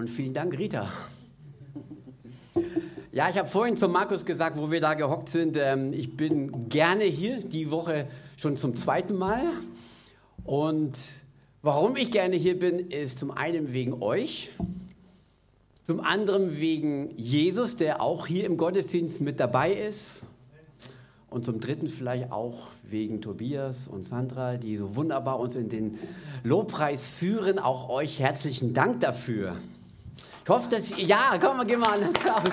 Und vielen Dank, Rita. Ja, ich habe vorhin zu Markus gesagt, wo wir da gehockt sind, ähm, ich bin gerne hier, die Woche schon zum zweiten Mal. Und warum ich gerne hier bin, ist zum einen wegen euch, zum anderen wegen Jesus, der auch hier im Gottesdienst mit dabei ist. Und zum dritten vielleicht auch wegen Tobias und Sandra, die so wunderbar uns in den Lobpreis führen. Auch euch herzlichen Dank dafür. Ich hoffe, dass ja, komm geh mal einen Applaus.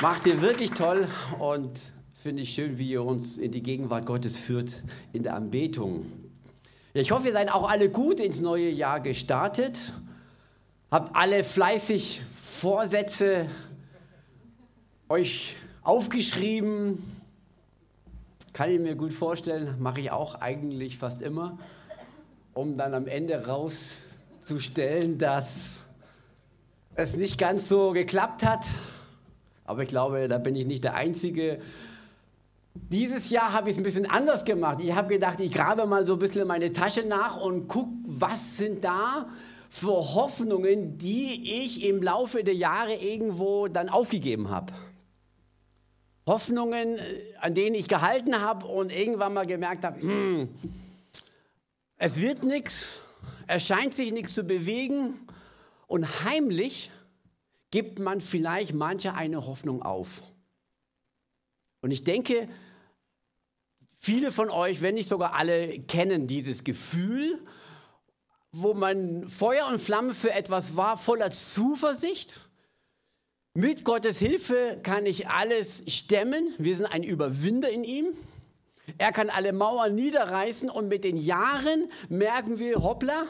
Macht ihr wirklich toll und finde ich schön, wie ihr uns in die Gegenwart Gottes führt in der Anbetung. Ich hoffe, ihr seid auch alle gut ins neue Jahr gestartet. Habt alle fleißig Vorsätze euch aufgeschrieben. Kann ich mir gut vorstellen, mache ich auch eigentlich fast immer, um dann am Ende rauszustellen, dass es nicht ganz so geklappt hat. Aber ich glaube, da bin ich nicht der Einzige. Dieses Jahr habe ich es ein bisschen anders gemacht. Ich habe gedacht, ich grabe mal so ein bisschen meine Tasche nach und gucke, was sind da für Hoffnungen, die ich im Laufe der Jahre irgendwo dann aufgegeben habe. Hoffnungen, äh, an denen ich gehalten habe und irgendwann mal gemerkt habe, hm, es wird nichts, es scheint sich nichts zu bewegen und heimlich gibt man vielleicht manche eine Hoffnung auf. Und ich denke, viele von euch, wenn nicht sogar alle, kennen dieses Gefühl, wo man Feuer und Flamme für etwas war, voller Zuversicht mit Gottes Hilfe kann ich alles stemmen. Wir sind ein Überwinder in ihm. Er kann alle Mauern niederreißen und mit den Jahren merken wir, hoppla,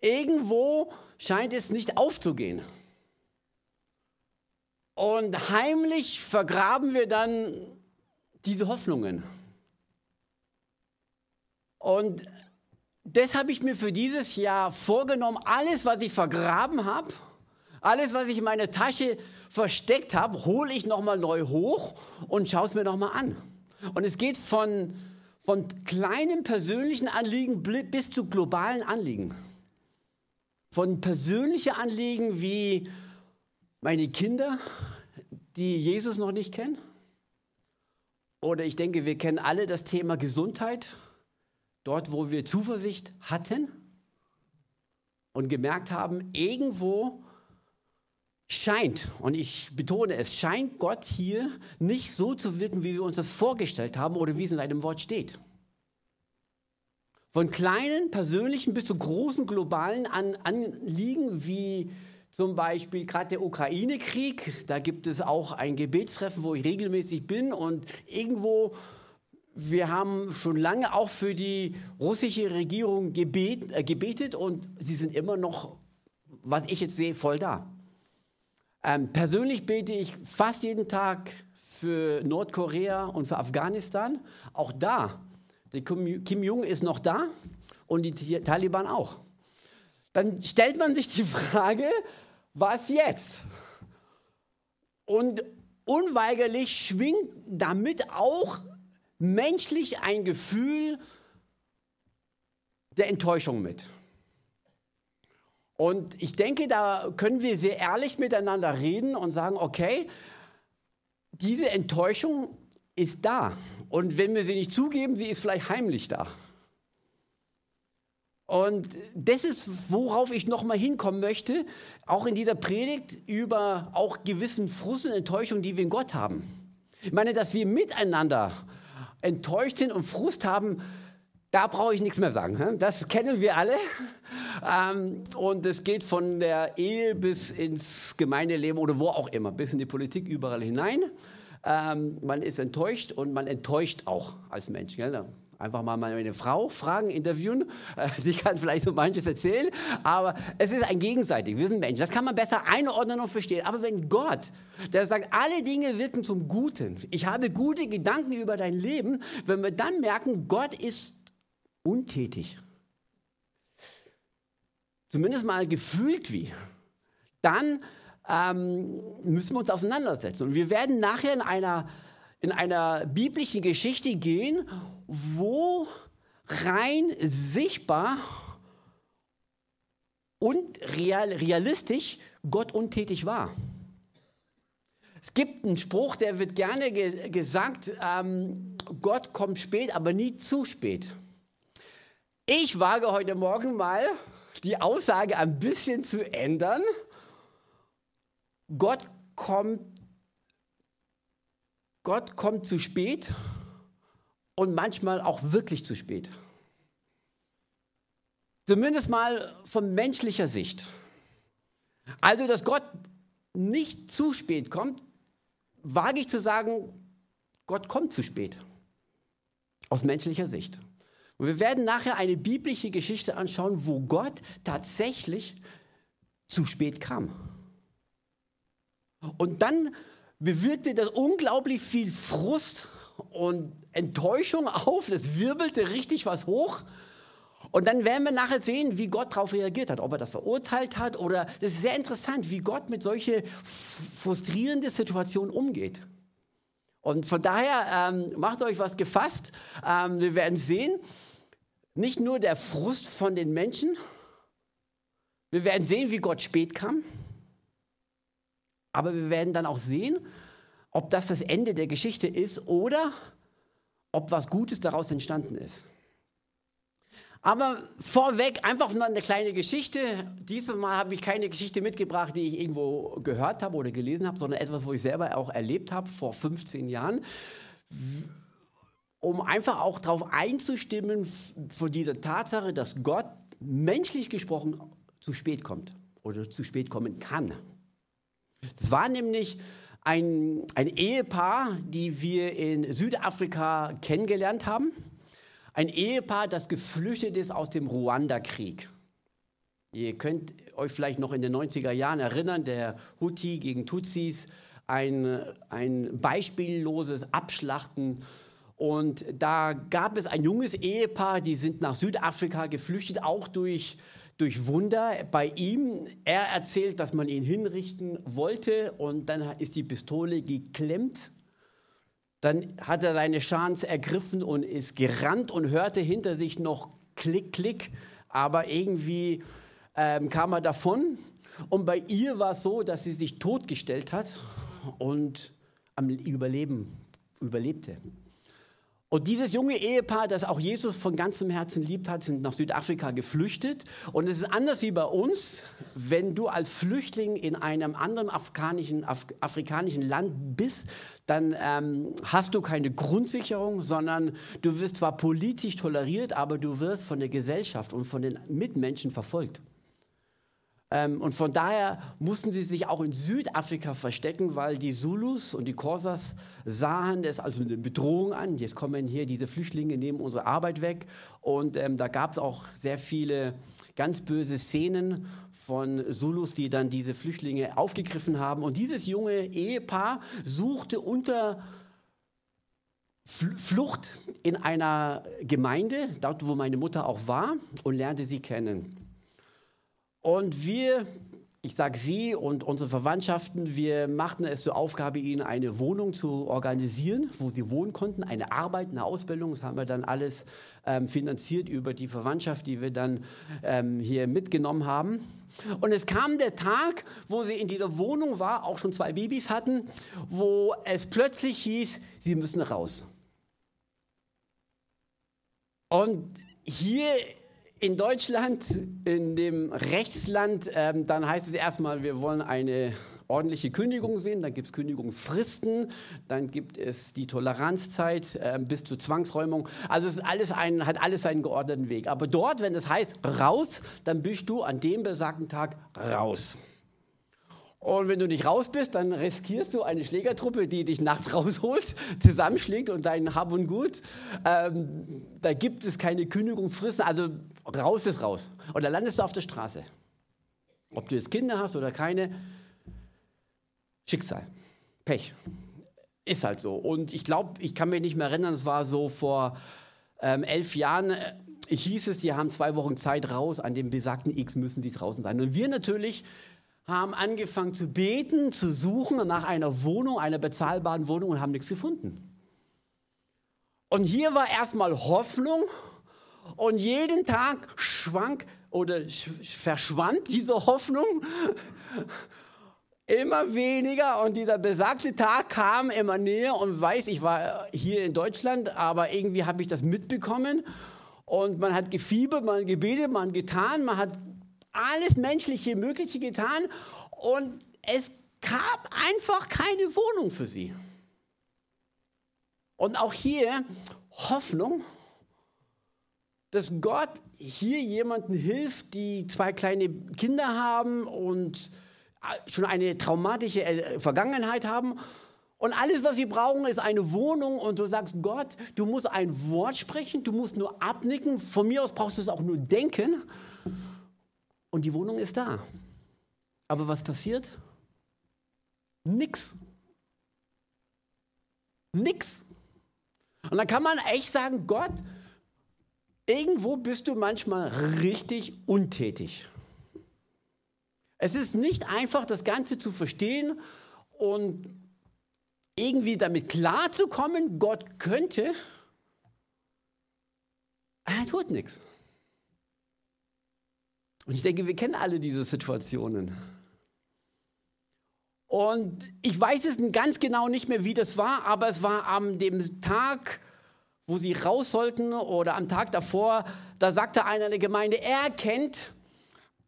irgendwo scheint es nicht aufzugehen. Und heimlich vergraben wir dann diese Hoffnungen. Und das habe ich mir für dieses Jahr vorgenommen, alles, was ich vergraben habe, alles, was ich in meiner Tasche versteckt habe, hole ich nochmal neu hoch und schaue es mir nochmal an. Und es geht von, von kleinen persönlichen Anliegen bis zu globalen Anliegen. Von persönlichen Anliegen wie meine Kinder, die Jesus noch nicht kennen. Oder ich denke, wir kennen alle das Thema Gesundheit, dort wo wir Zuversicht hatten und gemerkt haben, irgendwo scheint, und ich betone es, scheint Gott hier nicht so zu wirken, wie wir uns das vorgestellt haben oder wie es in seinem Wort steht. Von kleinen persönlichen bis zu großen globalen Anliegen wie zum Beispiel gerade der Ukraine-Krieg. Da gibt es auch ein Gebetstreffen, wo ich regelmäßig bin und irgendwo, wir haben schon lange auch für die russische Regierung gebet, äh, gebetet und sie sind immer noch, was ich jetzt sehe, voll da. Ähm, persönlich bete ich fast jeden Tag für Nordkorea und für Afghanistan. Auch da, der Kim Jong ist noch da und die Taliban auch. Dann stellt man sich die Frage, was jetzt? Und unweigerlich schwingt damit auch menschlich ein Gefühl der Enttäuschung mit. Und ich denke, da können wir sehr ehrlich miteinander reden und sagen, okay, diese Enttäuschung ist da. Und wenn wir sie nicht zugeben, sie ist vielleicht heimlich da. Und das ist, worauf ich nochmal hinkommen möchte, auch in dieser Predigt über auch gewissen Frust und Enttäuschung, die wir in Gott haben. Ich meine, dass wir miteinander enttäuscht sind und Frust haben, da brauche ich nichts mehr sagen. Das kennen wir alle. Ähm, und es geht von der Ehe bis ins Gemeindeleben oder wo auch immer, bis in die Politik, überall hinein. Ähm, man ist enttäuscht und man enttäuscht auch als Mensch. Einfach mal meine Frau fragen, interviewen. Sie kann vielleicht so manches erzählen, aber es ist ein gegenseitig. Wir sind Menschen. Das kann man besser einordnen und verstehen. Aber wenn Gott, der sagt, alle Dinge wirken zum Guten, ich habe gute Gedanken über dein Leben, wenn wir dann merken, Gott ist untätig. Zumindest mal gefühlt wie. Dann ähm, müssen wir uns auseinandersetzen. Und wir werden nachher in einer, in einer biblischen Geschichte gehen, wo rein sichtbar und real, realistisch Gott untätig war. Es gibt einen Spruch, der wird gerne ge gesagt, ähm, Gott kommt spät, aber nie zu spät. Ich wage heute Morgen mal die Aussage ein bisschen zu ändern. Gott kommt, Gott kommt zu spät und manchmal auch wirklich zu spät. Zumindest mal von menschlicher Sicht. Also, dass Gott nicht zu spät kommt, wage ich zu sagen, Gott kommt zu spät. Aus menschlicher Sicht. Und wir werden nachher eine biblische Geschichte anschauen, wo Gott tatsächlich zu spät kam. Und dann bewirkte das unglaublich viel Frust und Enttäuschung auf. Es wirbelte richtig was hoch. Und dann werden wir nachher sehen, wie Gott darauf reagiert hat, ob er das verurteilt hat oder das ist sehr interessant, wie Gott mit solchen frustrierenden Situationen umgeht. Und von daher ähm, macht euch was gefasst. Ähm, wir werden sehen, nicht nur der Frust von den Menschen, wir werden sehen, wie Gott spät kam, aber wir werden dann auch sehen, ob das das Ende der Geschichte ist oder ob was Gutes daraus entstanden ist. Aber vorweg einfach nur eine kleine Geschichte. Dieses Mal habe ich keine Geschichte mitgebracht, die ich irgendwo gehört habe oder gelesen habe, sondern etwas, wo ich selber auch erlebt habe vor 15 Jahren. Um einfach auch darauf einzustimmen, vor dieser Tatsache, dass Gott menschlich gesprochen zu spät kommt oder zu spät kommen kann. Das war nämlich ein, ein Ehepaar, die wir in Südafrika kennengelernt haben. Ein Ehepaar, das geflüchtet ist aus dem Ruanda-Krieg. Ihr könnt euch vielleicht noch in den 90er Jahren erinnern, der Huti gegen Tutsis, ein, ein beispielloses Abschlachten. Und da gab es ein junges Ehepaar, die sind nach Südafrika geflüchtet, auch durch, durch Wunder bei ihm. Er erzählt, dass man ihn hinrichten wollte und dann ist die Pistole geklemmt dann hat er seine Chance ergriffen und ist gerannt und hörte hinter sich noch Klick, Klick, aber irgendwie ähm, kam er davon. Und bei ihr war es so, dass sie sich totgestellt hat und am Überleben überlebte. Und dieses junge Ehepaar, das auch Jesus von ganzem Herzen liebt hat, sind nach Südafrika geflüchtet. Und es ist anders wie bei uns, wenn du als Flüchtling in einem anderen afrikanischen, Af afrikanischen Land bist, dann ähm, hast du keine Grundsicherung, sondern du wirst zwar politisch toleriert, aber du wirst von der Gesellschaft und von den Mitmenschen verfolgt. Ähm, und von daher mussten sie sich auch in Südafrika verstecken, weil die Zulus und die Korsas sahen es als eine Bedrohung an. Jetzt kommen hier diese Flüchtlinge, nehmen unsere Arbeit weg. Und ähm, da gab es auch sehr viele ganz böse Szenen von Zulus, die dann diese Flüchtlinge aufgegriffen haben. Und dieses junge Ehepaar suchte unter Flucht in einer Gemeinde, dort wo meine Mutter auch war, und lernte sie kennen. Und wir, ich sage Sie und unsere Verwandtschaften, wir machten es zur Aufgabe, ihnen eine Wohnung zu organisieren, wo sie wohnen konnten, eine Arbeit, eine Ausbildung. Das haben wir dann alles ähm, finanziert über die Verwandtschaft, die wir dann ähm, hier mitgenommen haben. Und es kam der Tag, wo sie in dieser Wohnung war, auch schon zwei Babys hatten, wo es plötzlich hieß, sie müssen raus. Und hier in Deutschland, in dem Rechtsland, ähm, dann heißt es erstmal, wir wollen eine ordentliche Kündigung sehen, dann gibt es Kündigungsfristen, dann gibt es die Toleranzzeit äh, bis zur Zwangsräumung. Also es alles ein, hat alles seinen geordneten Weg. Aber dort, wenn es heißt raus, dann bist du an dem besagten Tag raus. Und wenn du nicht raus bist, dann riskierst du eine Schlägertruppe, die dich nachts rausholt, zusammenschlägt und dein Hab und Gut. Ähm, da gibt es keine Kündigungsfristen, also raus ist raus. Und dann landest du auf der Straße. Ob du jetzt Kinder hast oder keine, Schicksal, Pech. Ist halt so. Und ich glaube, ich kann mich nicht mehr erinnern, es war so vor ähm, elf Jahren, äh, hieß es, sie haben zwei Wochen Zeit raus, an dem besagten X müssen sie draußen sein. Und wir natürlich haben angefangen zu beten, zu suchen nach einer Wohnung, einer bezahlbaren Wohnung und haben nichts gefunden. Und hier war erstmal Hoffnung und jeden Tag schwank oder verschwand diese Hoffnung immer weniger und dieser besagte Tag kam immer näher und weiß, ich war hier in Deutschland, aber irgendwie habe ich das mitbekommen und man hat gefiebert, man hat gebetet, man hat getan, man hat alles menschliche Mögliche getan und es gab einfach keine Wohnung für sie. Und auch hier Hoffnung, dass Gott hier jemanden hilft, die zwei kleine Kinder haben und schon eine traumatische äh, Vergangenheit haben. Und alles, was sie brauchen, ist eine Wohnung. Und du sagst, Gott, du musst ein Wort sprechen, du musst nur abnicken. Von mir aus brauchst du es auch nur denken. Und die Wohnung ist da. Aber was passiert? Nix. Nix. Und dann kann man echt sagen, Gott, irgendwo bist du manchmal richtig untätig. Es ist nicht einfach, das Ganze zu verstehen und irgendwie damit klarzukommen, Gott könnte, er tut nichts. Und ich denke, wir kennen alle diese Situationen. Und ich weiß es ganz genau nicht mehr, wie das war, aber es war am dem Tag, wo sie raus sollten oder am Tag davor, da sagte einer in der Gemeinde, er kennt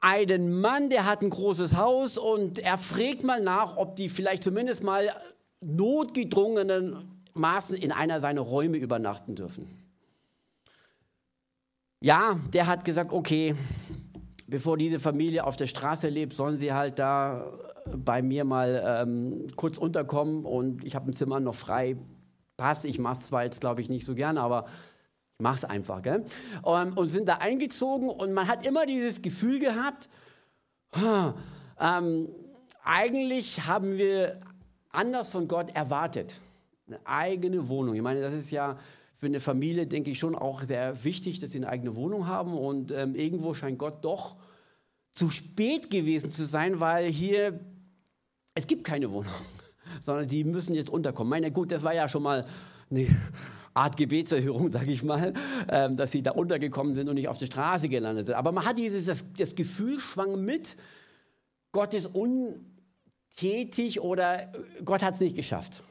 einen Mann, der hat ein großes Haus und er fragt mal nach, ob die vielleicht zumindest mal notgedrungenen Maßen in einer seiner Räume übernachten dürfen. Ja, der hat gesagt, okay, bevor diese Familie auf der Straße lebt, sollen sie halt da bei mir mal ähm, kurz unterkommen und ich habe ein Zimmer noch frei. Pass, ich mache es zwar jetzt, glaube ich, nicht so gerne, aber Mach's einfach, gell? Und, und, sind da eingezogen und man hat immer dieses Gefühl gehabt, ähm, eigentlich haben wir anders von Gott erwartet. Eine eigene Wohnung. Ich meine, das ist ja für eine Familie, denke ich, schon auch sehr wichtig, dass sie eine eigene Wohnung haben. Und ähm, irgendwo scheint Gott doch zu spät gewesen zu sein, weil hier, es gibt keine Wohnung, sondern die müssen jetzt unterkommen. Meine, gut, das war ja schon mal eine Art Gebetserhörung, sage ich mal, ähm, dass sie da untergekommen sind und nicht auf der Straße gelandet sind. Aber man hat dieses, das, das Gefühl, schwang mit, Gott ist untätig oder Gott hat es nicht geschafft.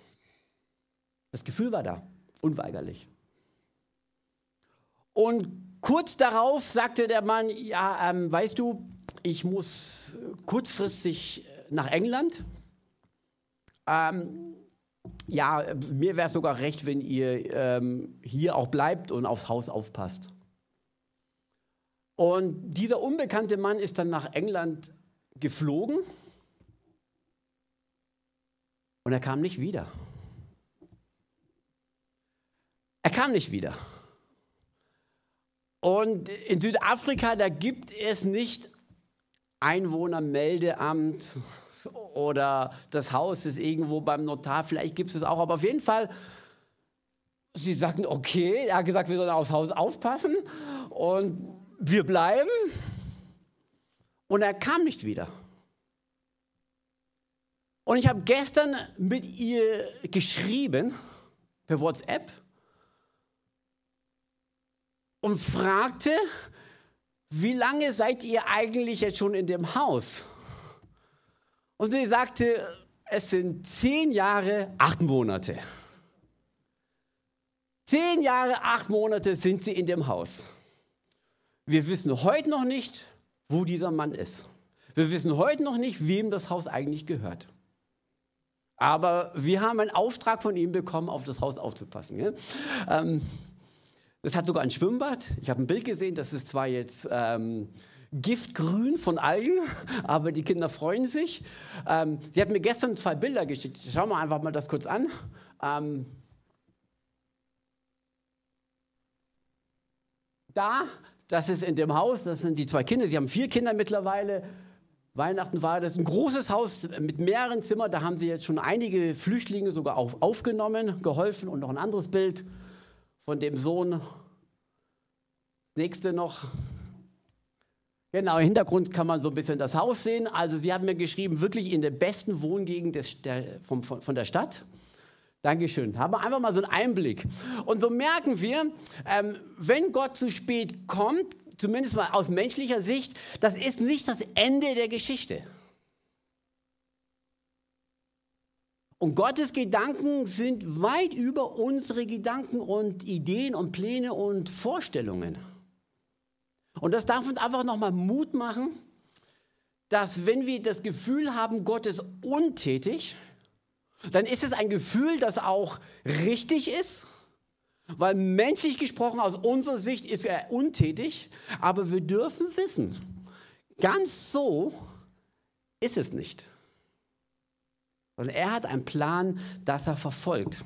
Das Gefühl war da, unweigerlich. Und kurz darauf sagte der Mann, ja, ähm, weißt du, ich muss kurzfristig nach England. Ähm, ja, mir wäre es sogar recht, wenn ihr ähm, hier auch bleibt und aufs Haus aufpasst. Und dieser unbekannte Mann ist dann nach England geflogen und er kam nicht wieder. Er kam nicht wieder. Und in Südafrika, da gibt es nicht Einwohnermeldeamt oder das Haus ist irgendwo beim Notar, vielleicht gibt es es auch, aber auf jeden Fall, sie sagten, okay, er hat gesagt, wir sollen aufs Haus aufpassen und wir bleiben. Und er kam nicht wieder. Und ich habe gestern mit ihr geschrieben per WhatsApp und fragte, wie lange seid ihr eigentlich jetzt schon in dem Haus? Und sie sagte, es sind zehn Jahre, acht Monate. Zehn Jahre, acht Monate sind sie in dem Haus. Wir wissen heute noch nicht, wo dieser Mann ist. Wir wissen heute noch nicht, wem das Haus eigentlich gehört. Aber wir haben einen Auftrag von ihm bekommen, auf das Haus aufzupassen. Ähm, das hat sogar ein Schwimmbad. Ich habe ein Bild gesehen, das ist zwar jetzt ähm, Giftgrün von Algen, aber die Kinder freuen sich. Ähm, sie hat mir gestern zwei Bilder geschickt. Schauen wir einfach mal das kurz an. Ähm, da, das ist in dem Haus, das sind die zwei Kinder, sie haben vier Kinder mittlerweile. Weihnachten war das ein großes Haus mit mehreren Zimmern. Da haben sie jetzt schon einige Flüchtlinge sogar auf, aufgenommen, geholfen. Und noch ein anderes Bild von dem Sohn. Nächste noch. Genau, im Hintergrund kann man so ein bisschen das Haus sehen. Also sie haben mir geschrieben, wirklich in der besten Wohngegend des, der, vom, von, von der Stadt. Dankeschön. Haben wir einfach mal so einen Einblick. Und so merken wir, ähm, wenn Gott zu spät kommt, zumindest mal aus menschlicher Sicht, das ist nicht das Ende der Geschichte. Und Gottes Gedanken sind weit über unsere Gedanken und Ideen und Pläne und Vorstellungen. Und das darf uns einfach nochmal Mut machen, dass wenn wir das Gefühl haben, Gott ist untätig, dann ist es ein Gefühl, das auch richtig ist, weil menschlich gesprochen aus unserer Sicht ist er untätig, aber wir dürfen wissen, ganz so ist es nicht. Und er hat einen Plan, das er verfolgt.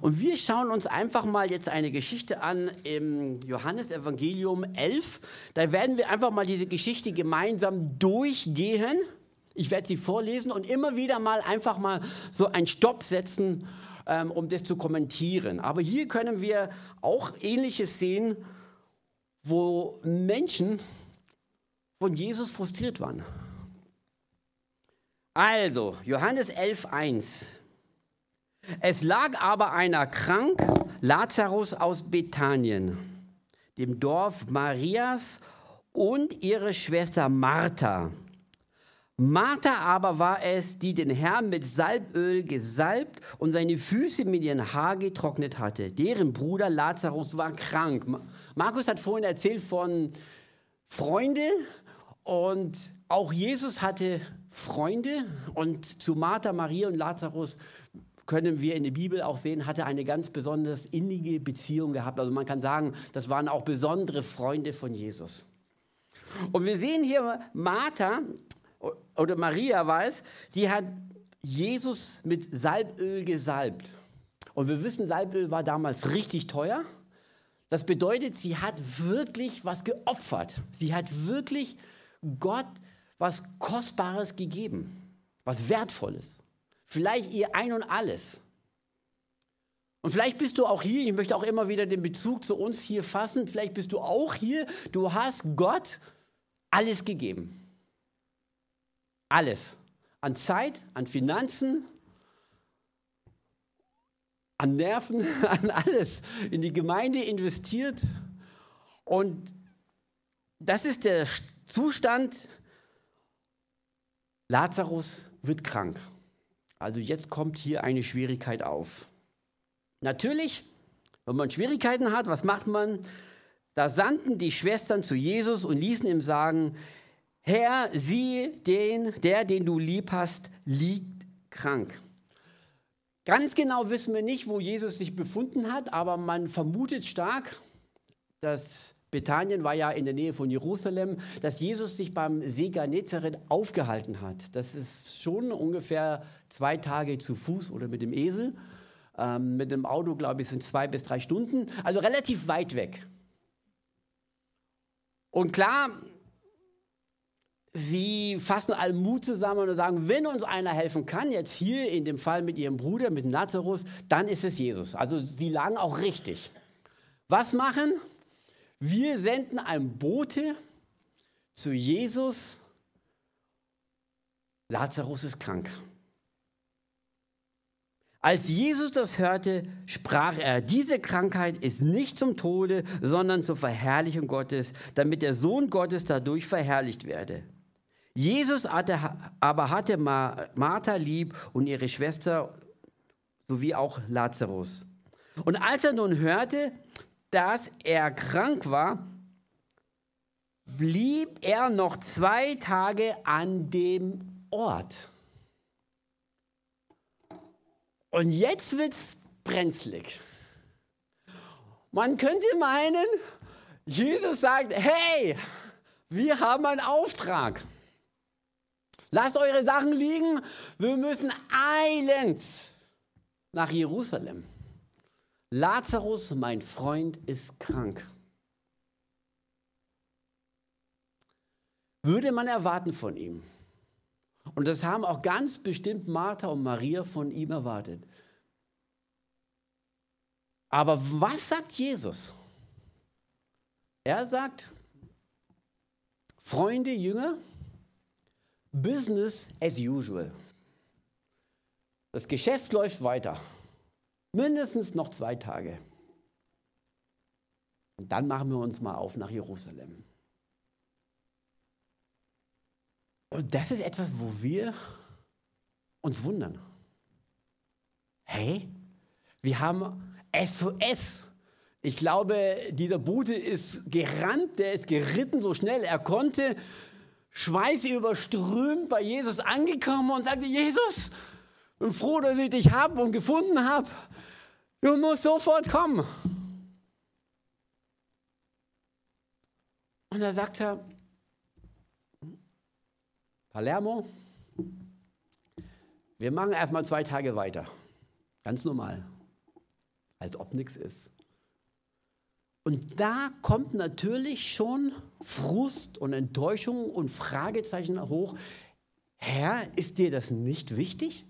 Und wir schauen uns einfach mal jetzt eine Geschichte an im Johannesevangelium 11. Da werden wir einfach mal diese Geschichte gemeinsam durchgehen. Ich werde sie vorlesen und immer wieder mal einfach mal so einen Stopp setzen, ähm, um das zu kommentieren. Aber hier können wir auch Ähnliches sehen, wo Menschen von Jesus frustriert waren. Also, Johannes 11.1. Es lag aber einer krank, Lazarus aus Bethanien, dem Dorf Marias und ihre Schwester Martha. Martha aber war es, die den Herrn mit Salböl gesalbt und seine Füße mit ihrem Haar getrocknet hatte. Deren Bruder Lazarus war krank. Markus hat vorhin erzählt von Freunden und auch Jesus hatte Freunde und zu Martha, Maria und Lazarus können wir in der Bibel auch sehen, hatte eine ganz besonders innige Beziehung gehabt. Also man kann sagen, das waren auch besondere Freunde von Jesus. Und wir sehen hier Martha oder Maria weiß, die hat Jesus mit Salböl gesalbt. Und wir wissen, Salböl war damals richtig teuer. Das bedeutet, sie hat wirklich was geopfert. Sie hat wirklich Gott was Kostbares gegeben, was Wertvolles. Vielleicht ihr Ein und alles. Und vielleicht bist du auch hier, ich möchte auch immer wieder den Bezug zu uns hier fassen, vielleicht bist du auch hier, du hast Gott alles gegeben. Alles. An Zeit, an Finanzen, an Nerven, an alles in die Gemeinde investiert. Und das ist der Zustand, Lazarus wird krank. Also jetzt kommt hier eine Schwierigkeit auf. Natürlich, wenn man Schwierigkeiten hat, was macht man? Da sandten die Schwestern zu Jesus und ließen ihm sagen, Herr, sieh den, der, den du lieb hast, liegt krank. Ganz genau wissen wir nicht, wo Jesus sich befunden hat, aber man vermutet stark, dass Bethanien war ja in der Nähe von Jerusalem, dass Jesus sich beim See Genezareth aufgehalten hat. Das ist schon ungefähr zwei Tage zu Fuß oder mit dem Esel. Ähm, mit dem Auto, glaube ich, sind zwei bis drei Stunden. Also relativ weit weg. Und klar, sie fassen allen Mut zusammen und sagen, wenn uns einer helfen kann, jetzt hier in dem Fall mit ihrem Bruder, mit Nazarus, dann ist es Jesus. Also sie lagen auch richtig. Was machen? Wir senden einen Bote zu Jesus. Lazarus ist krank. Als Jesus das hörte, sprach er, diese Krankheit ist nicht zum Tode, sondern zur Verherrlichung Gottes, damit der Sohn Gottes dadurch verherrlicht werde. Jesus hatte, aber hatte Martha lieb und ihre Schwester sowie auch Lazarus. Und als er nun hörte, dass er krank war, blieb er noch zwei Tage an dem Ort. Und jetzt wird es brenzlig. Man könnte meinen, Jesus sagt, hey, wir haben einen Auftrag. Lasst eure Sachen liegen, wir müssen eilends nach Jerusalem. Lazarus, mein Freund, ist krank. Würde man erwarten von ihm. Und das haben auch ganz bestimmt Martha und Maria von ihm erwartet. Aber was sagt Jesus? Er sagt, Freunde, Jünger, Business as usual. Das Geschäft läuft weiter. Mindestens noch zwei Tage. Und dann machen wir uns mal auf nach Jerusalem. Und das ist etwas, wo wir uns wundern. Hey, wir haben SOS. Ich glaube, dieser Bude ist gerannt, der ist geritten so schnell er konnte, Schweiß überströmt bei Jesus angekommen und sagte, Jesus, ich bin froh, dass ich dich habe und gefunden habe. Du musst sofort kommen. Und da sagt er, Palermo, wir machen erstmal zwei Tage weiter. Ganz normal. Als ob nichts ist. Und da kommt natürlich schon Frust und Enttäuschung und Fragezeichen hoch. Herr, ist dir das nicht wichtig?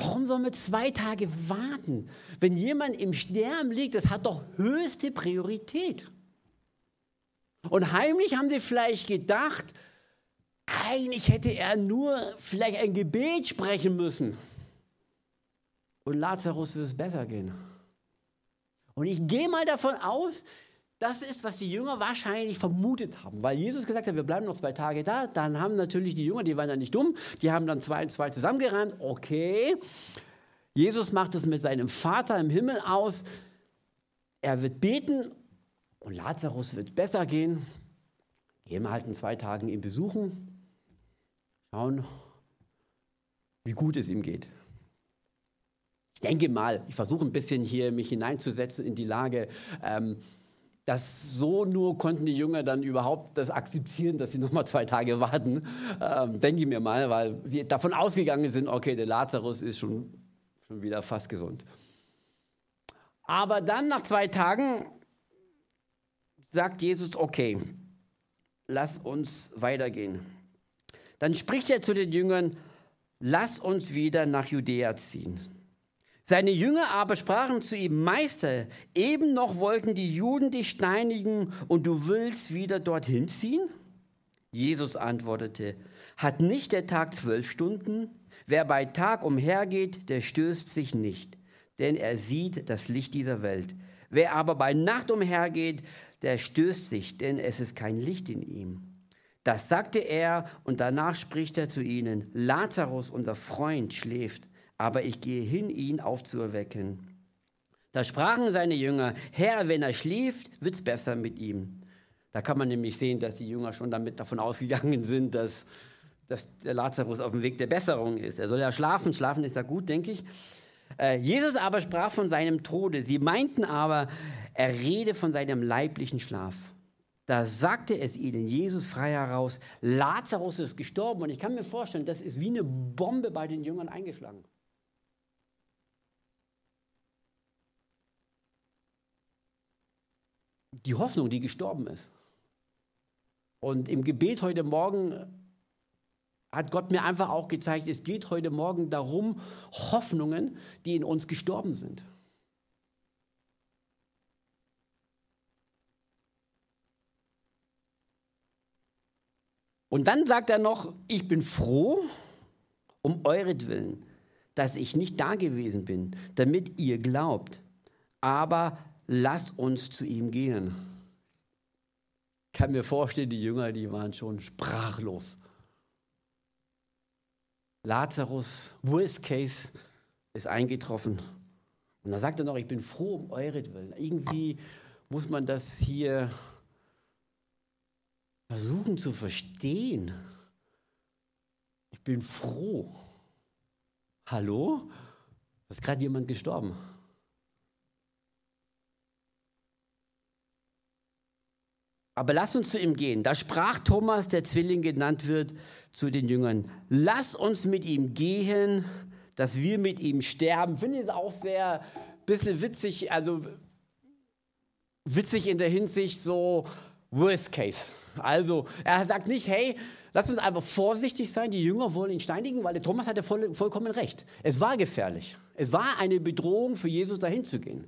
Warum sollen wir zwei Tage warten? Wenn jemand im Sterben liegt, das hat doch höchste Priorität. Und heimlich haben sie vielleicht gedacht, eigentlich hätte er nur vielleicht ein Gebet sprechen müssen. Und Lazarus wird es besser gehen. Und ich gehe mal davon aus, das ist, was die Jünger wahrscheinlich vermutet haben, weil Jesus gesagt hat, wir bleiben noch zwei Tage da. Dann haben natürlich die Jünger, die waren ja nicht dumm, die haben dann zwei und zwei zusammengerannt. Okay, Jesus macht es mit seinem Vater im Himmel aus. Er wird beten und Lazarus wird besser gehen. Gehen wir halt in zwei Tagen ihn besuchen, schauen, wie gut es ihm geht. Ich denke mal, ich versuche ein bisschen hier mich hineinzusetzen in die Lage. Ähm, das so nur konnten die Jünger dann überhaupt das akzeptieren, dass sie nochmal zwei Tage warten. Ähm, denke ich mir mal, weil sie davon ausgegangen sind, okay, der Lazarus ist schon, schon wieder fast gesund. Aber dann nach zwei Tagen sagt Jesus, okay, lass uns weitergehen. Dann spricht er zu den Jüngern, lass uns wieder nach Judäa ziehen. Seine Jünger aber sprachen zu ihm, Meister, eben noch wollten die Juden dich steinigen und du willst wieder dorthin ziehen? Jesus antwortete, hat nicht der Tag zwölf Stunden? Wer bei Tag umhergeht, der stößt sich nicht, denn er sieht das Licht dieser Welt. Wer aber bei Nacht umhergeht, der stößt sich, denn es ist kein Licht in ihm. Das sagte er und danach spricht er zu ihnen, Lazarus, unser Freund, schläft aber ich gehe hin, ihn aufzuerwecken. Da sprachen seine Jünger, Herr, wenn er schläft, wird es besser mit ihm. Da kann man nämlich sehen, dass die Jünger schon damit davon ausgegangen sind, dass, dass der Lazarus auf dem Weg der Besserung ist. Er soll ja schlafen, schlafen ist ja gut, denke ich. Äh, Jesus aber sprach von seinem Tode. Sie meinten aber, er rede von seinem leiblichen Schlaf. Da sagte es ihnen Jesus frei heraus, Lazarus ist gestorben. Und ich kann mir vorstellen, das ist wie eine Bombe bei den Jüngern eingeschlagen. Die Hoffnung, die gestorben ist. Und im Gebet heute Morgen hat Gott mir einfach auch gezeigt, es geht heute Morgen darum, Hoffnungen, die in uns gestorben sind. Und dann sagt er noch, ich bin froh um euretwillen, dass ich nicht da gewesen bin, damit ihr glaubt. Aber lass uns zu ihm gehen. Ich kann mir vorstellen, die Jünger, die waren schon sprachlos. Lazarus, Worst Case, ist eingetroffen. Und dann sagt er noch, ich bin froh um euretwillen. Irgendwie muss man das hier versuchen zu verstehen. Ich bin froh. Hallo? Da ist gerade jemand gestorben. Aber lass uns zu ihm gehen. Da sprach Thomas, der Zwilling genannt wird, zu den Jüngern, lass uns mit ihm gehen, dass wir mit ihm sterben. Finde ich auch sehr bisschen witzig, also witzig in der Hinsicht so Worst Case. Also er sagt nicht, hey, lass uns einfach vorsichtig sein, die Jünger wollen ihn steinigen, weil der Thomas hatte voll, vollkommen recht. Es war gefährlich. Es war eine Bedrohung für Jesus dahin zu gehen.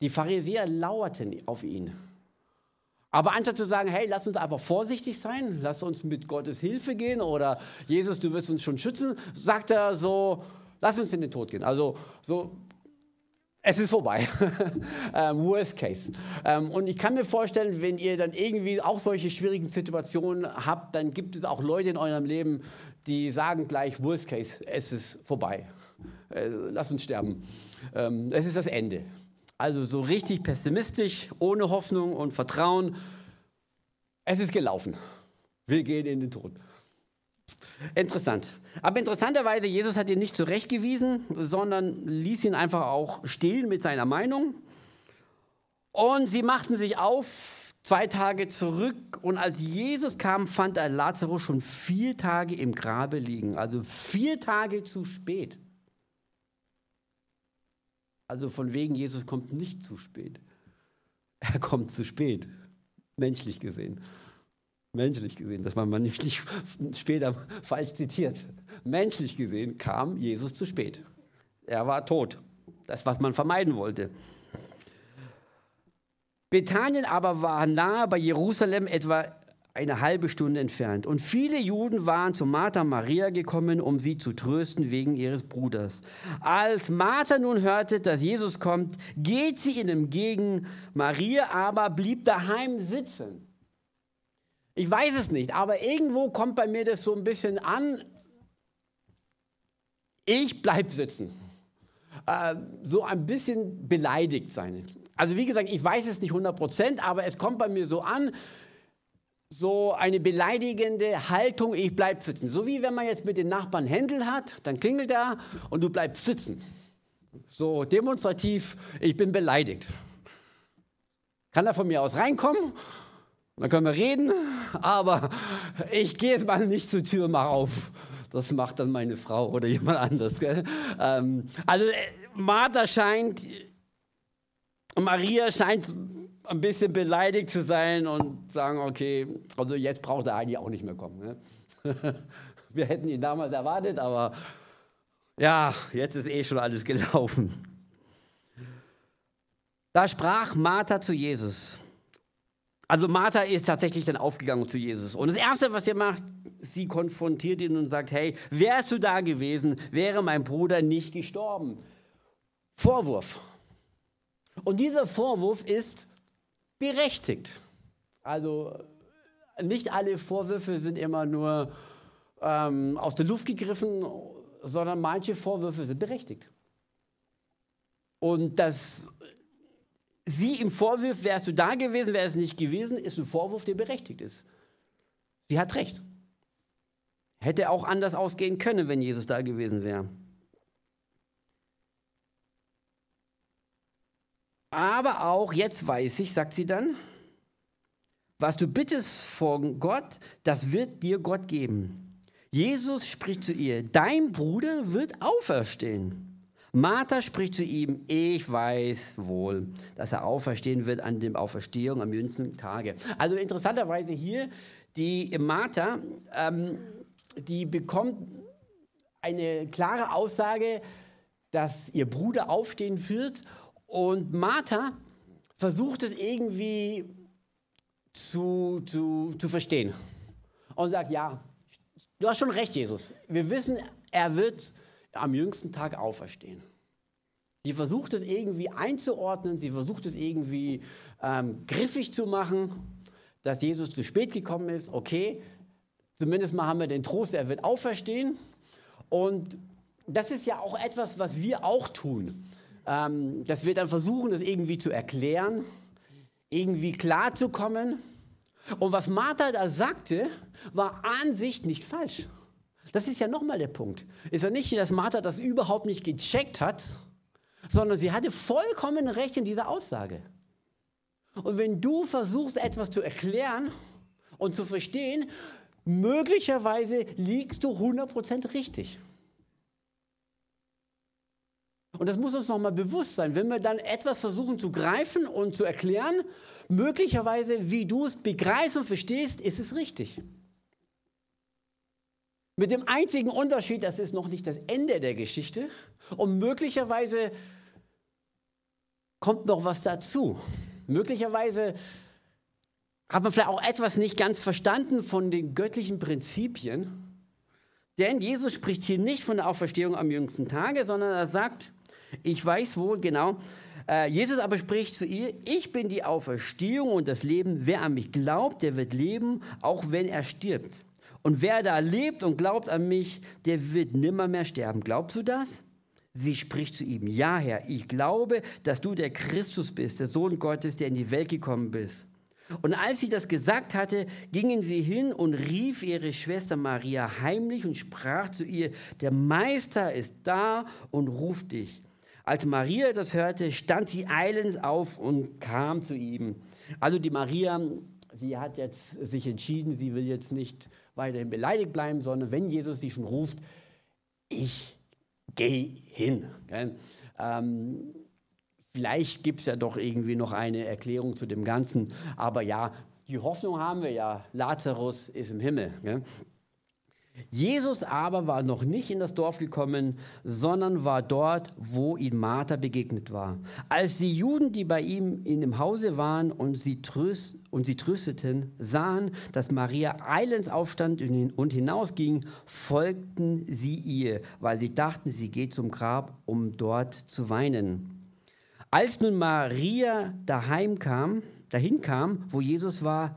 Die Pharisäer lauerten auf ihn. Aber anstatt zu sagen, hey, lass uns einfach vorsichtig sein, lass uns mit Gottes Hilfe gehen oder Jesus, du wirst uns schon schützen, sagt er so, lass uns in den Tod gehen. Also so es ist vorbei. ähm, worst case. Ähm, und ich kann mir vorstellen, wenn ihr dann irgendwie auch solche schwierigen Situationen habt, dann gibt es auch Leute in eurem Leben, die sagen gleich, worst case, es ist vorbei. Äh, lass uns sterben. Ähm, es ist das Ende. Also so richtig pessimistisch, ohne Hoffnung und Vertrauen. Es ist gelaufen. Wir gehen in den Tod. Interessant. Aber interessanterweise, Jesus hat ihn nicht zurechtgewiesen, sondern ließ ihn einfach auch stehen mit seiner Meinung. Und sie machten sich auf, zwei Tage zurück. Und als Jesus kam, fand er Lazarus schon vier Tage im Grabe liegen. Also vier Tage zu spät. Also von wegen, Jesus kommt nicht zu spät. Er kommt zu spät, menschlich gesehen. Menschlich gesehen, dass man nicht, nicht später falsch zitiert. Menschlich gesehen kam Jesus zu spät. Er war tot. Das, was man vermeiden wollte. Bethanien aber war nahe bei Jerusalem etwa eine halbe Stunde entfernt. Und viele Juden waren zu Martha Maria gekommen, um sie zu trösten wegen ihres Bruders. Als Martha nun hörte, dass Jesus kommt, geht sie ihm entgegen. Maria aber blieb daheim sitzen. Ich weiß es nicht, aber irgendwo kommt bei mir das so ein bisschen an. Ich bleibe sitzen. Äh, so ein bisschen beleidigt sein. Also wie gesagt, ich weiß es nicht 100 Prozent, aber es kommt bei mir so an, so eine beleidigende Haltung, ich bleibe sitzen. So wie wenn man jetzt mit den Nachbarn Händel hat, dann klingelt er und du bleibst sitzen. So demonstrativ, ich bin beleidigt. Kann er von mir aus reinkommen dann können wir reden, aber ich gehe jetzt mal nicht zur Tür, mach auf. Das macht dann meine Frau oder jemand anders. Ähm, also äh, Martha scheint, Maria scheint ein bisschen beleidigt zu sein und sagen, okay, also jetzt braucht er eigentlich auch nicht mehr kommen. Ne? Wir hätten ihn damals erwartet, aber ja, jetzt ist eh schon alles gelaufen. Da sprach Martha zu Jesus. Also Martha ist tatsächlich dann aufgegangen zu Jesus. Und das Erste, was sie macht, sie konfrontiert ihn und sagt, hey, wärst du da gewesen, wäre mein Bruder nicht gestorben. Vorwurf. Und dieser Vorwurf ist berechtigt. Also nicht alle Vorwürfe sind immer nur ähm, aus der Luft gegriffen, sondern manche Vorwürfe sind berechtigt. Und das sie ihm vorwirft, wärst du da gewesen, wäre es nicht gewesen, ist ein Vorwurf, der berechtigt ist. Sie hat recht. Hätte auch anders ausgehen können, wenn Jesus da gewesen wäre. Aber auch jetzt weiß ich, sagt sie dann, was du bittest vor Gott, das wird dir Gott geben. Jesus spricht zu ihr, dein Bruder wird auferstehen. Martha spricht zu ihm, ich weiß wohl, dass er auferstehen wird an dem Auferstehung am jüngsten Tage. Also interessanterweise hier, die Martha, ähm, die bekommt eine klare Aussage, dass ihr Bruder aufstehen wird und Martha versucht es irgendwie zu, zu, zu verstehen und sagt, ja, du hast schon recht, Jesus. Wir wissen, er wird am jüngsten Tag auferstehen. Sie versucht es irgendwie einzuordnen, sie versucht es irgendwie ähm, griffig zu machen, dass Jesus zu spät gekommen ist. Okay, zumindest mal haben wir den Trost, er wird auferstehen. Und das ist ja auch etwas, was wir auch tun. Ähm, dass wir dann versuchen, das irgendwie zu erklären, irgendwie klarzukommen. Und was Martha da sagte, war an sich nicht falsch. Das ist ja nochmal der Punkt. Ist ja nicht, dass Martha das überhaupt nicht gecheckt hat, sondern sie hatte vollkommen recht in dieser Aussage. Und wenn du versuchst, etwas zu erklären und zu verstehen, möglicherweise liegst du 100% richtig. Und das muss uns nochmal bewusst sein. Wenn wir dann etwas versuchen zu greifen und zu erklären, möglicherweise, wie du es begreifst und verstehst, ist es richtig. Mit dem einzigen Unterschied, das ist noch nicht das Ende der Geschichte und möglicherweise kommt noch was dazu. Möglicherweise hat man vielleicht auch etwas nicht ganz verstanden von den göttlichen Prinzipien. Denn Jesus spricht hier nicht von der Auferstehung am jüngsten Tage, sondern er sagt, Ich weiß wohl genau. Äh, Jesus aber spricht zu ihr, ich bin die Auferstehung und das Leben. Wer an mich glaubt, der wird leben, auch wenn er stirbt. Und wer da lebt und glaubt an mich, der wird nimmer mehr sterben. Glaubst du das? Sie spricht zu ihm, ja Herr, ich glaube, dass du der Christus bist, der Sohn Gottes, der in die Welt gekommen bist. Und als sie das gesagt hatte, gingen sie hin und rief ihre Schwester Maria heimlich und sprach zu ihr, der Meister ist da und ruft dich. Als Maria das hörte, stand sie eilends auf und kam zu ihm. Also die Maria, sie hat jetzt sich entschieden, sie will jetzt nicht weiterhin beleidigt bleiben, sondern wenn Jesus sie schon ruft, ich gehe hin. Ähm, vielleicht gibt es ja doch irgendwie noch eine Erklärung zu dem Ganzen, aber ja, die Hoffnung haben wir ja, Lazarus ist im Himmel. Gell? Jesus aber war noch nicht in das Dorf gekommen, sondern war dort, wo ihm Martha begegnet war. Als die Juden, die bei ihm in dem Hause waren und sie, tröst, und sie trösteten, sahen, dass Maria eilends aufstand und hinausging, folgten sie ihr, weil sie dachten, sie geht zum Grab, um dort zu weinen. Als nun Maria daheim kam, dahin kam, wo Jesus war,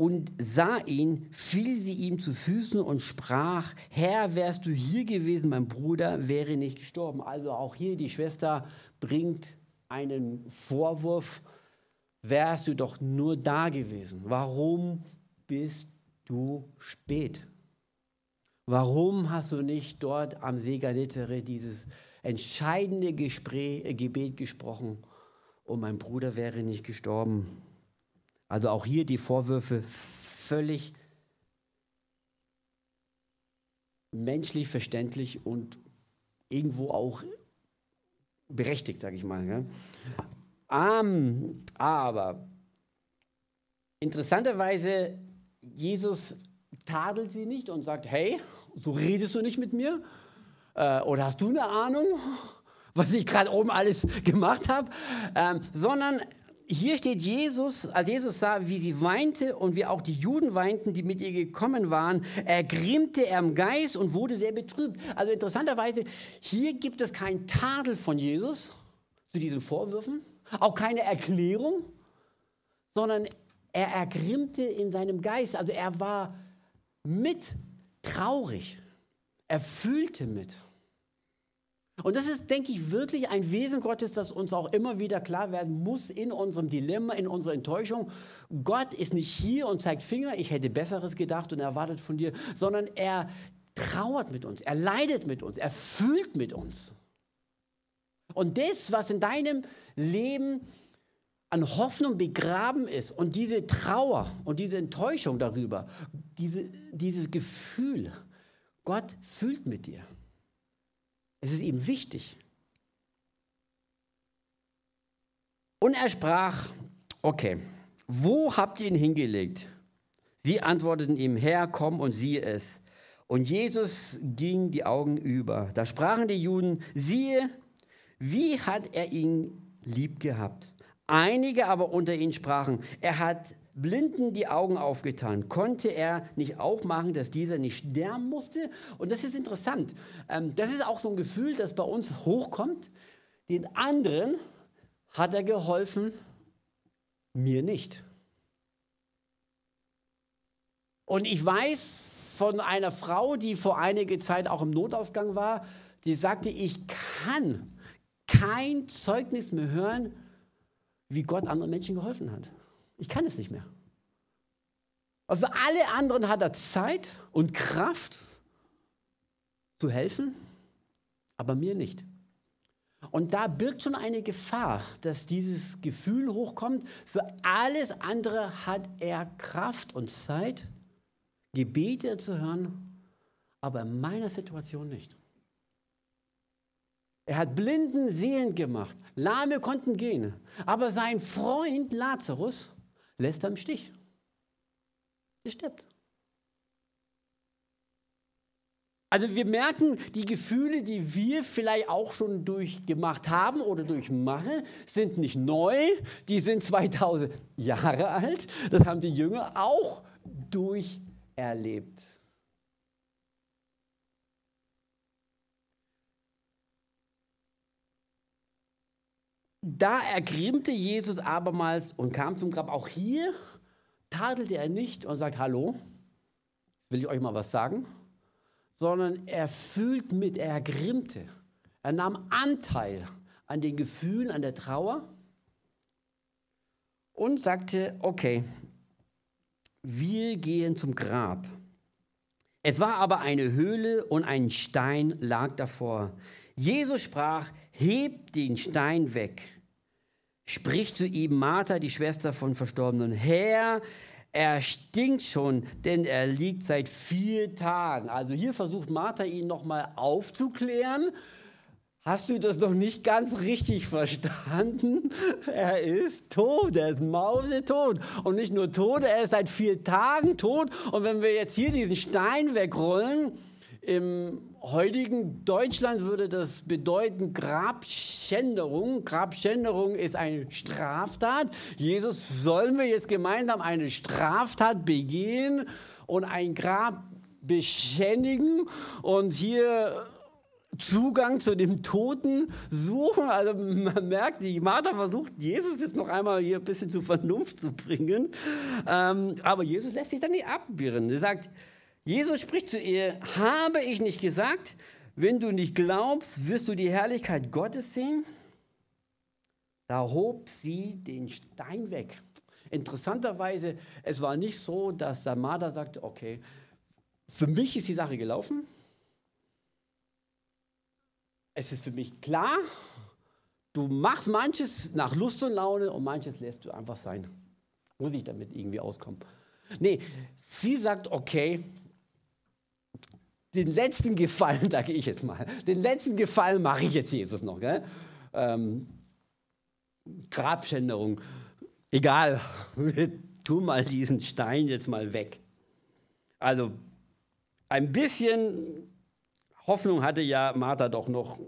und sah ihn, fiel sie ihm zu Füßen und sprach, Herr, wärst du hier gewesen, mein Bruder wäre nicht gestorben. Also auch hier die Schwester bringt einen Vorwurf, wärst du doch nur da gewesen. Warum bist du spät? Warum hast du nicht dort am See Genezareth dieses entscheidende Gespräch, Gebet gesprochen und mein Bruder wäre nicht gestorben? Also auch hier die Vorwürfe völlig menschlich verständlich und irgendwo auch berechtigt, sage ich mal. Ja. Um, aber interessanterweise, Jesus tadelt sie nicht und sagt, hey, so redest du nicht mit mir? Äh, oder hast du eine Ahnung, was ich gerade oben alles gemacht habe? Ähm, sondern hier steht Jesus, als Jesus sah, wie sie weinte und wie auch die Juden weinten, die mit ihr gekommen waren, ergrimmte er im Geist und wurde sehr betrübt. Also interessanterweise, hier gibt es kein Tadel von Jesus zu diesen Vorwürfen, auch keine Erklärung, sondern er ergrimmte in seinem Geist. Also er war mit traurig. Er fühlte mit. Und das ist, denke ich, wirklich ein Wesen Gottes, das uns auch immer wieder klar werden muss in unserem Dilemma, in unserer Enttäuschung. Gott ist nicht hier und zeigt Finger, ich hätte Besseres gedacht und erwartet von dir, sondern er trauert mit uns, er leidet mit uns, er fühlt mit uns. Und das, was in deinem Leben an Hoffnung begraben ist und diese Trauer und diese Enttäuschung darüber, diese, dieses Gefühl, Gott fühlt mit dir. Es ist ihm wichtig. Und er sprach, okay, wo habt ihr ihn hingelegt? Sie antworteten ihm, Herr, komm und siehe es. Und Jesus ging die Augen über. Da sprachen die Juden, siehe, wie hat er ihn lieb gehabt. Einige aber unter ihnen sprachen, er hat Blinden die Augen aufgetan. Konnte er nicht auch machen, dass dieser nicht sterben musste? Und das ist interessant. Ähm, das ist auch so ein Gefühl, das bei uns hochkommt. Den anderen hat er geholfen, mir nicht. Und ich weiß von einer Frau, die vor einiger Zeit auch im Notausgang war, die sagte, ich kann kein Zeugnis mehr hören, wie Gott anderen Menschen geholfen hat. Ich kann es nicht mehr. Aber für alle anderen hat er Zeit und Kraft zu helfen, aber mir nicht. Und da birgt schon eine Gefahr, dass dieses Gefühl hochkommt. Für alles andere hat er Kraft und Zeit, Gebete zu hören, aber in meiner Situation nicht. Er hat Blinden sehend gemacht, Lahme konnten gehen, aber sein Freund Lazarus lässt er im Stich. Er stirbt. Also wir merken, die Gefühle, die wir vielleicht auch schon durchgemacht haben oder durchmachen, sind nicht neu, die sind 2000 Jahre alt. Das haben die Jünger auch durcherlebt. Da ergrimmte Jesus abermals und kam zum Grab. Auch hier tadelte er nicht und sagt, hallo, will ich euch mal was sagen, sondern er fühlt mit, er ergrimmte. Er nahm Anteil an den Gefühlen, an der Trauer und sagte, okay, wir gehen zum Grab. Es war aber eine Höhle und ein Stein lag davor. Jesus sprach, hebt den Stein weg. Spricht zu ihm Martha, die Schwester von Verstorbenen, Herr, er stinkt schon, denn er liegt seit vier Tagen. Also hier versucht Martha ihn nochmal aufzuklären. Hast du das doch nicht ganz richtig verstanden? Er ist tot, er ist mausetot. Und nicht nur tot, er ist seit vier Tagen tot. Und wenn wir jetzt hier diesen Stein wegrollen, im heutigen Deutschland würde das bedeuten Grabschänderung. Grabschänderung ist eine Straftat. Jesus, sollen wir jetzt gemeinsam eine Straftat begehen und ein Grab beschädigen und hier Zugang zu dem Toten suchen. Also man merkt, die Martha versucht, Jesus jetzt noch einmal hier ein bisschen zur Vernunft zu bringen. Ähm, aber Jesus lässt sich dann nicht abwirren. Er sagt, Jesus spricht zu ihr, habe ich nicht gesagt, wenn du nicht glaubst, wirst du die Herrlichkeit Gottes sehen? Da hob sie den Stein weg. Interessanterweise, es war nicht so, dass Martha sagte, okay, für mich ist die Sache gelaufen, es ist für mich klar, du machst manches nach Lust und Laune und manches lässt du einfach sein. Muss ich damit irgendwie auskommen? Nee, sie sagt, okay, den letzten Gefallen, sage ich jetzt mal, den letzten Gefallen mache ich jetzt Jesus noch. Gell? Ähm, Grabschänderung, egal, wir tun mal diesen Stein jetzt mal weg. Also ein bisschen Hoffnung hatte ja Martha doch noch.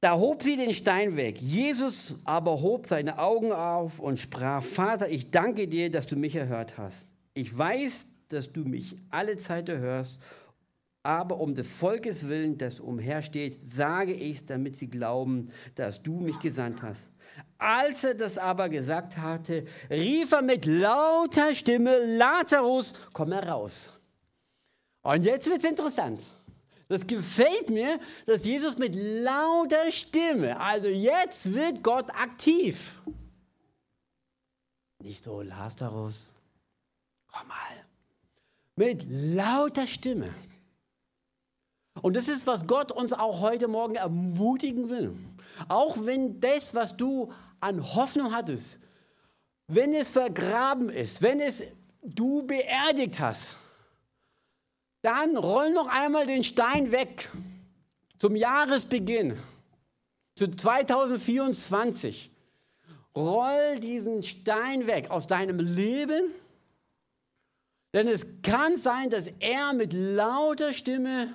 Da hob sie den Stein weg. Jesus aber hob seine Augen auf und sprach, Vater, ich danke dir, dass du mich erhört hast. Ich weiß, dass du mich alle Zeit erhörst, aber um des Volkes willen, das umhersteht, sage ich es, damit sie glauben, dass du mich gesandt hast. Als er das aber gesagt hatte, rief er mit lauter Stimme, Lazarus, komm heraus. Und jetzt wird es interessant. Das gefällt mir, dass Jesus mit lauter Stimme, also jetzt wird Gott aktiv. Nicht so, Lazarus, komm mal. Mit lauter Stimme. Und das ist, was Gott uns auch heute Morgen ermutigen will. Auch wenn das, was du an Hoffnung hattest, wenn es vergraben ist, wenn es du beerdigt hast, dann roll noch einmal den Stein weg zum Jahresbeginn, zu 2024. Roll diesen Stein weg aus deinem Leben, denn es kann sein, dass er mit lauter Stimme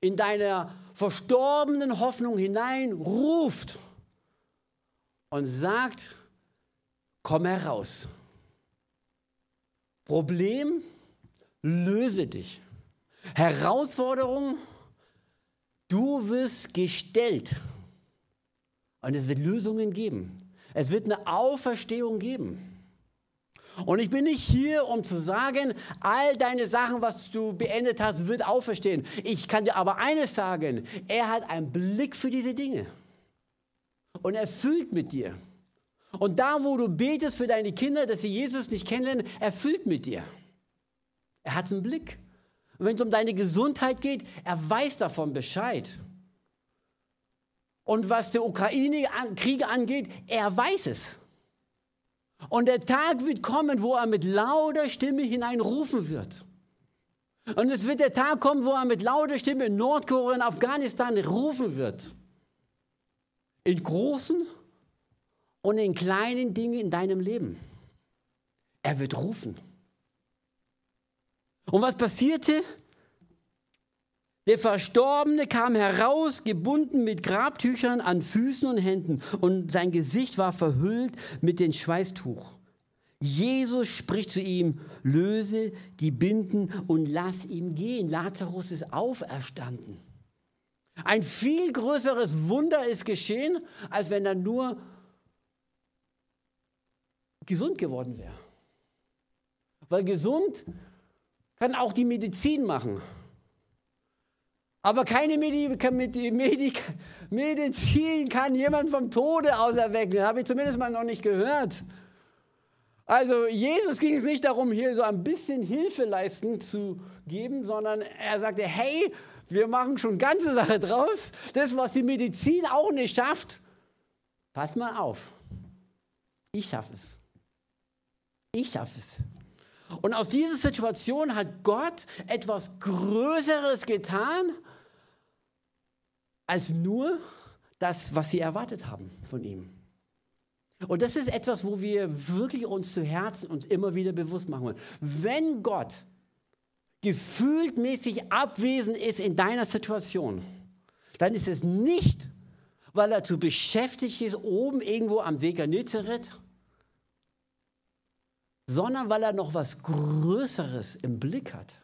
in deiner verstorbenen Hoffnung hinein ruft und sagt, komm heraus. Problem, löse dich. Herausforderung, du wirst gestellt. Und es wird Lösungen geben. Es wird eine Auferstehung geben. Und ich bin nicht hier, um zu sagen, all deine Sachen, was du beendet hast, wird auferstehen. Ich kann dir aber eines sagen, er hat einen Blick für diese Dinge. Und er fühlt mit dir. Und da, wo du betest für deine Kinder, dass sie Jesus nicht kennenlernen, er fühlt mit dir. Er hat einen Blick. Und wenn es um deine Gesundheit geht, er weiß davon Bescheid. Und was der Ukraine-Krieg angeht, er weiß es. Und der Tag wird kommen, wo er mit lauter Stimme hineinrufen wird. Und es wird der Tag kommen, wo er mit lauter Stimme in Nordkorea und Afghanistan rufen wird. In großen und in kleinen Dingen in deinem Leben. Er wird rufen. Und was passierte? Der Verstorbene kam heraus, gebunden mit Grabtüchern an Füßen und Händen, und sein Gesicht war verhüllt mit dem Schweißtuch. Jesus spricht zu ihm, löse die Binden und lass ihn gehen. Lazarus ist auferstanden. Ein viel größeres Wunder ist geschehen, als wenn er nur gesund geworden wäre. Weil gesund kann auch die Medizin machen. Aber keine Medizin kann jemand vom Tode auserwecken. Das habe ich zumindest mal noch nicht gehört. Also Jesus ging es nicht darum, hier so ein bisschen Hilfe leisten zu geben, sondern er sagte, hey, wir machen schon ganze Sache draus. Das, was die Medizin auch nicht schafft, passt mal auf. Ich schaffe es. Ich schaffe es. Und aus dieser Situation hat Gott etwas Größeres getan, als nur das, was sie erwartet haben von ihm. Und das ist etwas, wo wir wirklich uns zu Herzen uns immer wieder bewusst machen wollen. Wenn Gott gefühltmäßig abwesend ist in deiner Situation, dann ist es nicht, weil er zu beschäftigt ist, oben irgendwo am See sondern weil er noch was Größeres im Blick hat.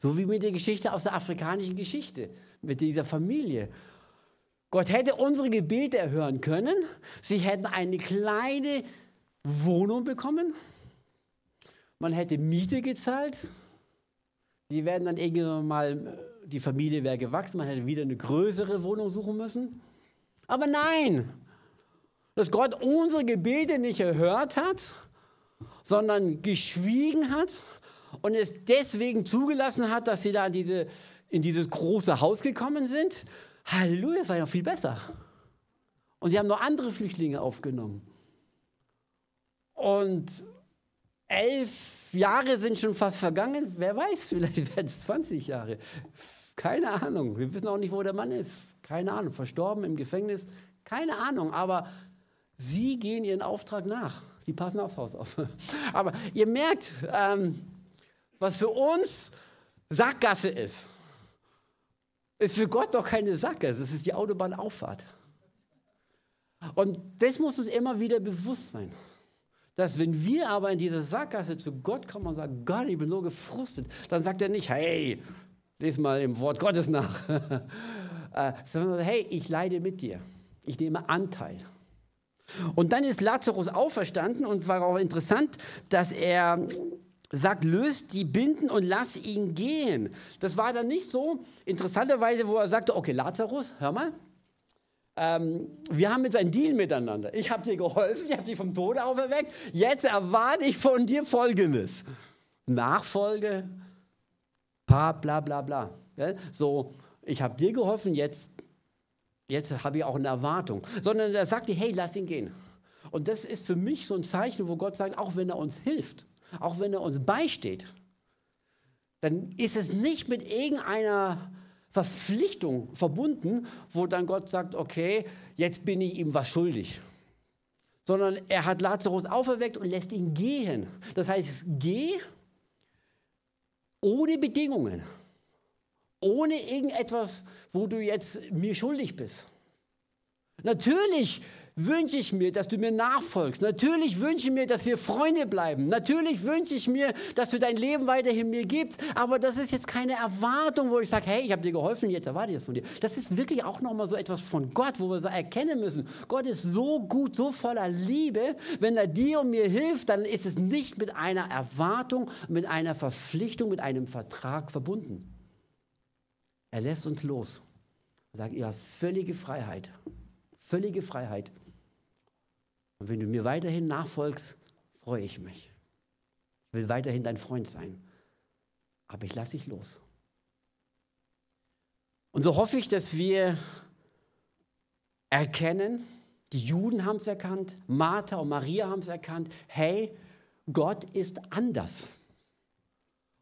So wie mit der Geschichte aus der afrikanischen Geschichte, mit dieser Familie. Gott hätte unsere Gebete erhören können. Sie hätten eine kleine Wohnung bekommen. Man hätte Miete gezahlt. Die werden dann irgendwann mal, die Familie wäre gewachsen, man hätte wieder eine größere Wohnung suchen müssen. Aber nein, dass Gott unsere Gebete nicht erhört hat, sondern geschwiegen hat und es deswegen zugelassen hat, dass sie da in, diese, in dieses große Haus gekommen sind. Halleluja, das war ja viel besser. Und sie haben noch andere Flüchtlinge aufgenommen. Und elf Jahre sind schon fast vergangen. Wer weiß, vielleicht werden es 20 Jahre. Keine Ahnung. Wir wissen auch nicht, wo der Mann ist. Keine Ahnung. Verstorben im Gefängnis. Keine Ahnung. Aber sie gehen ihren Auftrag nach. Sie passen aufs Haus auf. Aber ihr merkt, ähm, was für uns Sackgasse ist, ist für Gott doch keine Sackgasse. Das ist die Autobahnauffahrt. Und das muss uns immer wieder bewusst sein dass wenn wir aber in diese Sackgasse zu Gott kommen und sagen, Gott, ich bin so gefrustet, dann sagt er nicht, hey, lese mal im Wort Gottes nach, äh, sondern hey, ich leide mit dir, ich nehme Anteil. Und dann ist Lazarus auferstanden und es war auch interessant, dass er sagt, löst die Binden und lass ihn gehen. Das war dann nicht so, interessanterweise, wo er sagte, okay, Lazarus, hör mal, ähm, wir haben jetzt einen Deal miteinander. Ich habe dir geholfen, ich habe dich vom Tode auferweckt. Jetzt erwarte ich von dir Folgendes. Nachfolge, bla bla bla bla. So, ich habe dir geholfen, jetzt, jetzt habe ich auch eine Erwartung. Sondern er sagt dir, hey, lass ihn gehen. Und das ist für mich so ein Zeichen, wo Gott sagt, auch wenn er uns hilft, auch wenn er uns beisteht, dann ist es nicht mit irgendeiner Verpflichtung verbunden, wo dann Gott sagt, okay, jetzt bin ich ihm was schuldig. Sondern er hat Lazarus auferweckt und lässt ihn gehen. Das heißt, geh ohne Bedingungen, ohne irgendetwas, wo du jetzt mir schuldig bist. Natürlich wünsche ich mir, dass du mir nachfolgst. Natürlich wünsche ich mir, dass wir Freunde bleiben. Natürlich wünsche ich mir, dass du dein Leben weiterhin mir gibst. Aber das ist jetzt keine Erwartung, wo ich sage, hey, ich habe dir geholfen, jetzt erwarte ich das von dir. Das ist wirklich auch nochmal so etwas von Gott, wo wir so erkennen müssen, Gott ist so gut, so voller Liebe. Wenn er dir und mir hilft, dann ist es nicht mit einer Erwartung, mit einer Verpflichtung, mit einem Vertrag verbunden. Er lässt uns los. Er sagt, habt völlige Freiheit. Völlige Freiheit. Und wenn du mir weiterhin nachfolgst, freue ich mich. Ich will weiterhin dein Freund sein. Aber ich lasse dich los. Und so hoffe ich, dass wir erkennen, die Juden haben es erkannt, Martha und Maria haben es erkannt, hey, Gott ist anders.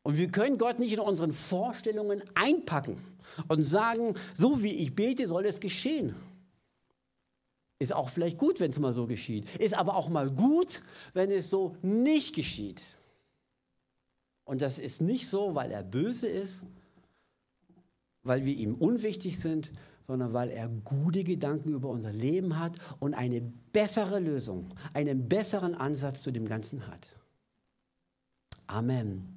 Und wir können Gott nicht in unseren Vorstellungen einpacken und sagen, so wie ich bete, soll es geschehen. Ist auch vielleicht gut, wenn es mal so geschieht. Ist aber auch mal gut, wenn es so nicht geschieht. Und das ist nicht so, weil er böse ist, weil wir ihm unwichtig sind, sondern weil er gute Gedanken über unser Leben hat und eine bessere Lösung, einen besseren Ansatz zu dem Ganzen hat. Amen.